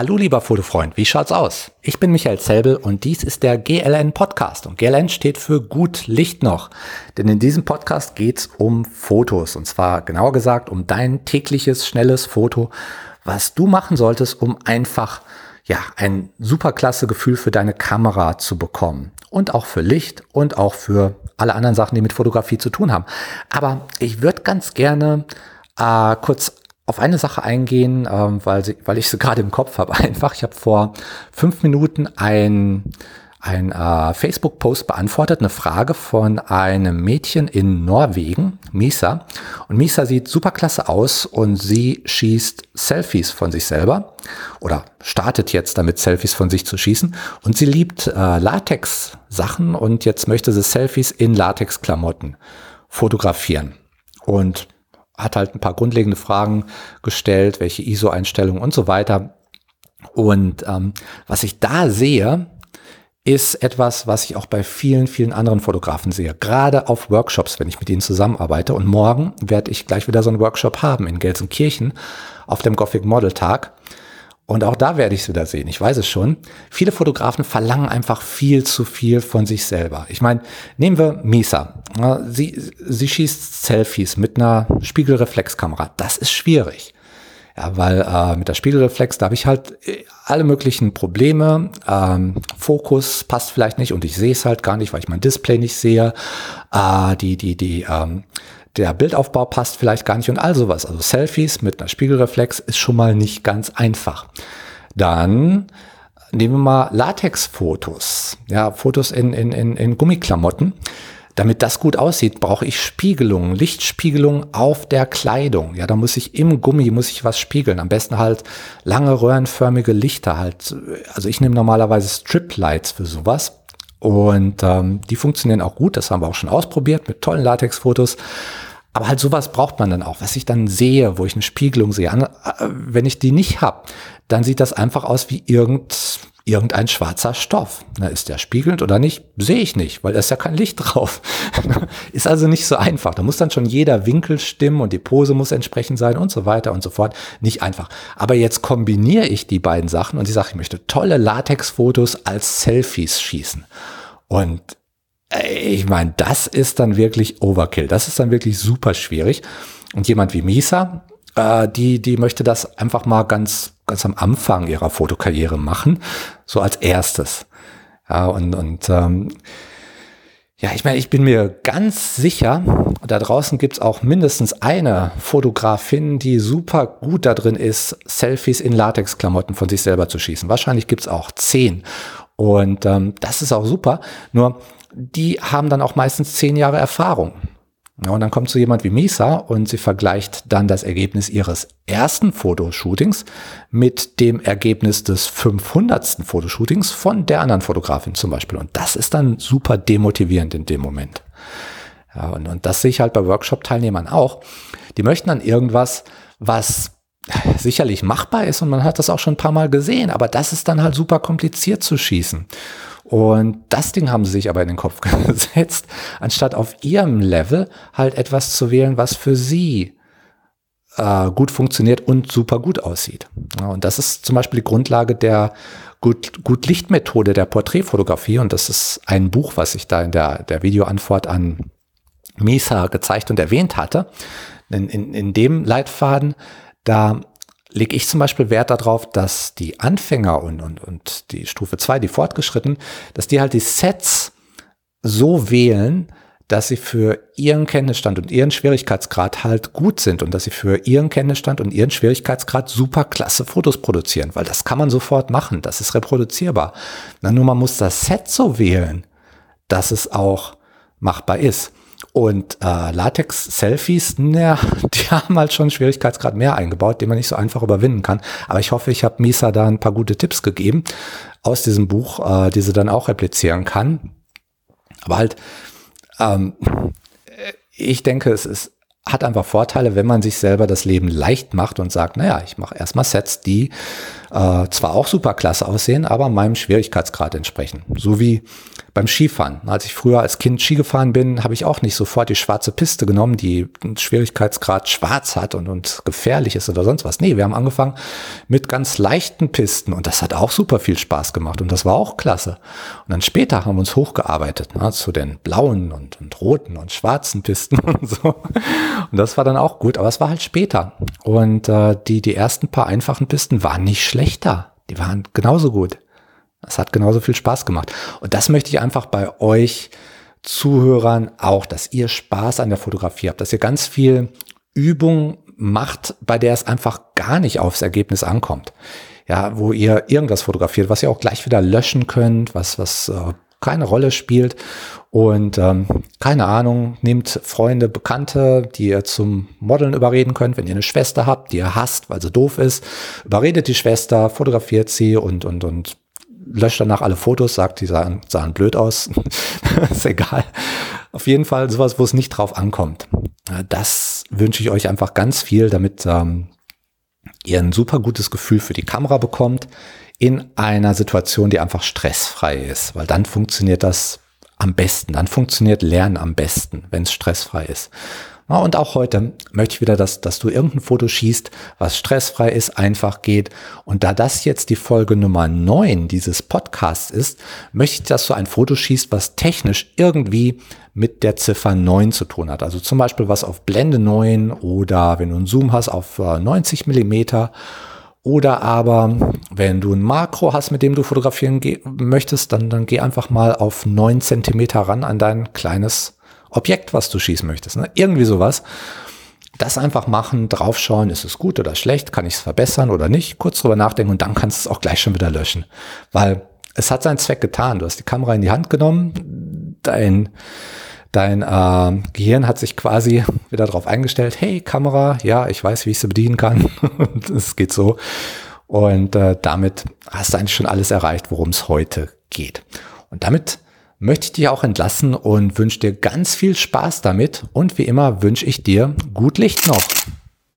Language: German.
Hallo lieber Fotofreund, wie schaut's aus? Ich bin Michael Zelbel und dies ist der GLN Podcast und GLN steht für gut Licht noch. Denn in diesem Podcast geht's um Fotos und zwar genauer gesagt um dein tägliches schnelles Foto, was du machen solltest, um einfach ja, ein superklasse Gefühl für deine Kamera zu bekommen und auch für Licht und auch für alle anderen Sachen, die mit Fotografie zu tun haben. Aber ich würde ganz gerne äh, kurz auf eine Sache eingehen, ähm, weil, sie, weil ich sie gerade im Kopf habe. Einfach, ich habe vor fünf Minuten ein, ein äh, Facebook-Post beantwortet, eine Frage von einem Mädchen in Norwegen, Misa. Und Misa sieht super klasse aus und sie schießt Selfies von sich selber oder startet jetzt damit, Selfies von sich zu schießen. Und sie liebt äh, Latex-Sachen und jetzt möchte sie Selfies in Latex-Klamotten fotografieren. Und hat halt ein paar grundlegende Fragen gestellt, welche ISO-Einstellungen und so weiter. Und ähm, was ich da sehe, ist etwas, was ich auch bei vielen, vielen anderen Fotografen sehe. Gerade auf Workshops, wenn ich mit ihnen zusammenarbeite. Und morgen werde ich gleich wieder so einen Workshop haben in Gelsenkirchen auf dem Gothic Model Tag. Und auch da werde ich es wieder sehen. Ich weiß es schon. Viele Fotografen verlangen einfach viel zu viel von sich selber. Ich meine, nehmen wir Misa. Sie, sie schießt Selfies mit einer Spiegelreflexkamera. Das ist schwierig. Ja, weil äh, mit der Spiegelreflex, da habe ich halt äh, alle möglichen Probleme. Ähm, Fokus passt vielleicht nicht und ich sehe es halt gar nicht, weil ich mein Display nicht sehe. Äh, die, die, die, ähm, der Bildaufbau passt vielleicht gar nicht und all sowas. Also Selfies mit einer Spiegelreflex ist schon mal nicht ganz einfach. Dann nehmen wir mal Latexfotos, ja, Fotos in, in, in, in Gummiklamotten. Damit das gut aussieht, brauche ich Spiegelungen, Lichtspiegelungen auf der Kleidung. Ja, da muss ich im Gummi muss ich was spiegeln. Am besten halt lange röhrenförmige Lichter halt. Also ich nehme normalerweise Strip Lights für sowas. Und ähm, die funktionieren auch gut, das haben wir auch schon ausprobiert mit tollen Latexfotos. Aber halt sowas braucht man dann auch, was ich dann sehe, wo ich eine Spiegelung sehe. Äh, wenn ich die nicht habe, dann sieht das einfach aus wie irgend, irgendein schwarzer Stoff. Na, ist der spiegelnd oder nicht? Sehe ich nicht, weil da ist ja kein Licht drauf. ist also nicht so einfach. Da muss dann schon jeder Winkel stimmen und die Pose muss entsprechend sein und so weiter und so fort. Nicht einfach. Aber jetzt kombiniere ich die beiden Sachen und ich sage, ich möchte tolle Latexfotos als Selfies schießen. Und ich meine, das ist dann wirklich Overkill. Das ist dann wirklich super schwierig. Und jemand wie Misa, äh, die, die möchte das einfach mal ganz, ganz am Anfang ihrer Fotokarriere machen, so als erstes. Ja, und, und ähm, ja, ich meine, ich bin mir ganz sicher, da draußen gibt's auch mindestens eine Fotografin, die super gut da drin ist, Selfies in Latexklamotten von sich selber zu schießen. Wahrscheinlich gibt's auch zehn. Und ähm, das ist auch super. Nur die haben dann auch meistens zehn Jahre Erfahrung. Ja, und dann kommt so jemand wie Misa und sie vergleicht dann das Ergebnis ihres ersten Fotoshootings mit dem Ergebnis des 500. Fotoshootings von der anderen Fotografin zum Beispiel. Und das ist dann super demotivierend in dem Moment. Ja, und, und das sehe ich halt bei Workshop-Teilnehmern auch. Die möchten dann irgendwas, was sicherlich machbar ist und man hat das auch schon ein paar Mal gesehen, aber das ist dann halt super kompliziert zu schießen. Und das Ding haben sie sich aber in den Kopf gesetzt, anstatt auf ihrem Level halt etwas zu wählen, was für sie äh, gut funktioniert und super gut aussieht. Ja, und das ist zum Beispiel die Grundlage der gut, gut Lichtmethode der Porträtfotografie. Und das ist ein Buch, was ich da in der, der Videoantwort an Misa gezeigt und erwähnt hatte. In, in, in dem Leitfaden, da lege ich zum Beispiel Wert darauf, dass die Anfänger und, und, und die Stufe 2, die Fortgeschrittenen, dass die halt die Sets so wählen, dass sie für ihren Kenntnisstand und ihren Schwierigkeitsgrad halt gut sind und dass sie für ihren Kenntnisstand und ihren Schwierigkeitsgrad super klasse Fotos produzieren, weil das kann man sofort machen, das ist reproduzierbar. Na, nur man muss das Set so wählen, dass es auch machbar ist. Und äh, Latex-Selfies, naja, die haben halt schon Schwierigkeitsgrad mehr eingebaut, den man nicht so einfach überwinden kann. Aber ich hoffe, ich habe Misa da ein paar gute Tipps gegeben aus diesem Buch, äh, die sie dann auch replizieren kann. Aber halt, ähm, ich denke, es ist hat einfach Vorteile, wenn man sich selber das Leben leicht macht und sagt, naja, ich mache erstmal Sets, die äh, zwar auch super klasse aussehen, aber meinem Schwierigkeitsgrad entsprechen. So wie beim Skifahren. Als ich früher als Kind Ski gefahren bin, habe ich auch nicht sofort die schwarze Piste genommen, die einen Schwierigkeitsgrad schwarz hat und, und gefährlich ist oder sonst was. Nee, wir haben angefangen mit ganz leichten Pisten und das hat auch super viel Spaß gemacht und das war auch klasse. Und dann später haben wir uns hochgearbeitet ne, zu den blauen und, und roten und schwarzen Pisten und so. Und das war dann auch gut, aber es war halt später. Und äh, die, die ersten paar einfachen Pisten waren nicht schlechter. Die waren genauso gut. Es hat genauso viel Spaß gemacht. Und das möchte ich einfach bei euch Zuhörern auch, dass ihr Spaß an der Fotografie habt, dass ihr ganz viel Übung macht, bei der es einfach gar nicht aufs Ergebnis ankommt. Ja, wo ihr irgendwas fotografiert, was ihr auch gleich wieder löschen könnt, was, was äh, keine Rolle spielt. Und ähm, keine Ahnung, nehmt Freunde, Bekannte, die ihr zum Modeln überreden könnt, wenn ihr eine Schwester habt, die ihr hasst, weil sie doof ist, überredet die Schwester, fotografiert sie und, und, und löscht danach alle Fotos, sagt, die sahen, sahen blöd aus. ist egal. Auf jeden Fall sowas, wo es nicht drauf ankommt. Das wünsche ich euch einfach ganz viel, damit ähm, ihr ein super gutes Gefühl für die Kamera bekommt in einer Situation, die einfach stressfrei ist, weil dann funktioniert das am besten, dann funktioniert Lernen am besten, wenn es stressfrei ist. Und auch heute möchte ich wieder, dass, dass du irgendein Foto schießt, was stressfrei ist, einfach geht. Und da das jetzt die Folge Nummer 9 dieses Podcasts ist, möchte ich, dass du ein Foto schießt, was technisch irgendwie mit der Ziffer 9 zu tun hat. Also zum Beispiel was auf Blende 9 oder wenn du einen Zoom hast auf 90 äh, Millimeter oder aber, wenn du ein Makro hast, mit dem du fotografieren möchtest, dann, dann geh einfach mal auf 9 Zentimeter ran an dein kleines Objekt, was du schießen möchtest. Ne? Irgendwie sowas. Das einfach machen, draufschauen, ist es gut oder schlecht, kann ich es verbessern oder nicht, kurz drüber nachdenken und dann kannst du es auch gleich schon wieder löschen. Weil es hat seinen Zweck getan. Du hast die Kamera in die Hand genommen, dein, dein äh, Gehirn hat sich quasi wieder darauf eingestellt, hey Kamera, ja, ich weiß, wie ich sie bedienen kann. und es geht so. Und äh, damit hast du eigentlich schon alles erreicht, worum es heute geht. Und damit möchte ich dich auch entlassen und wünsche dir ganz viel Spaß damit. Und wie immer wünsche ich dir gut Licht noch.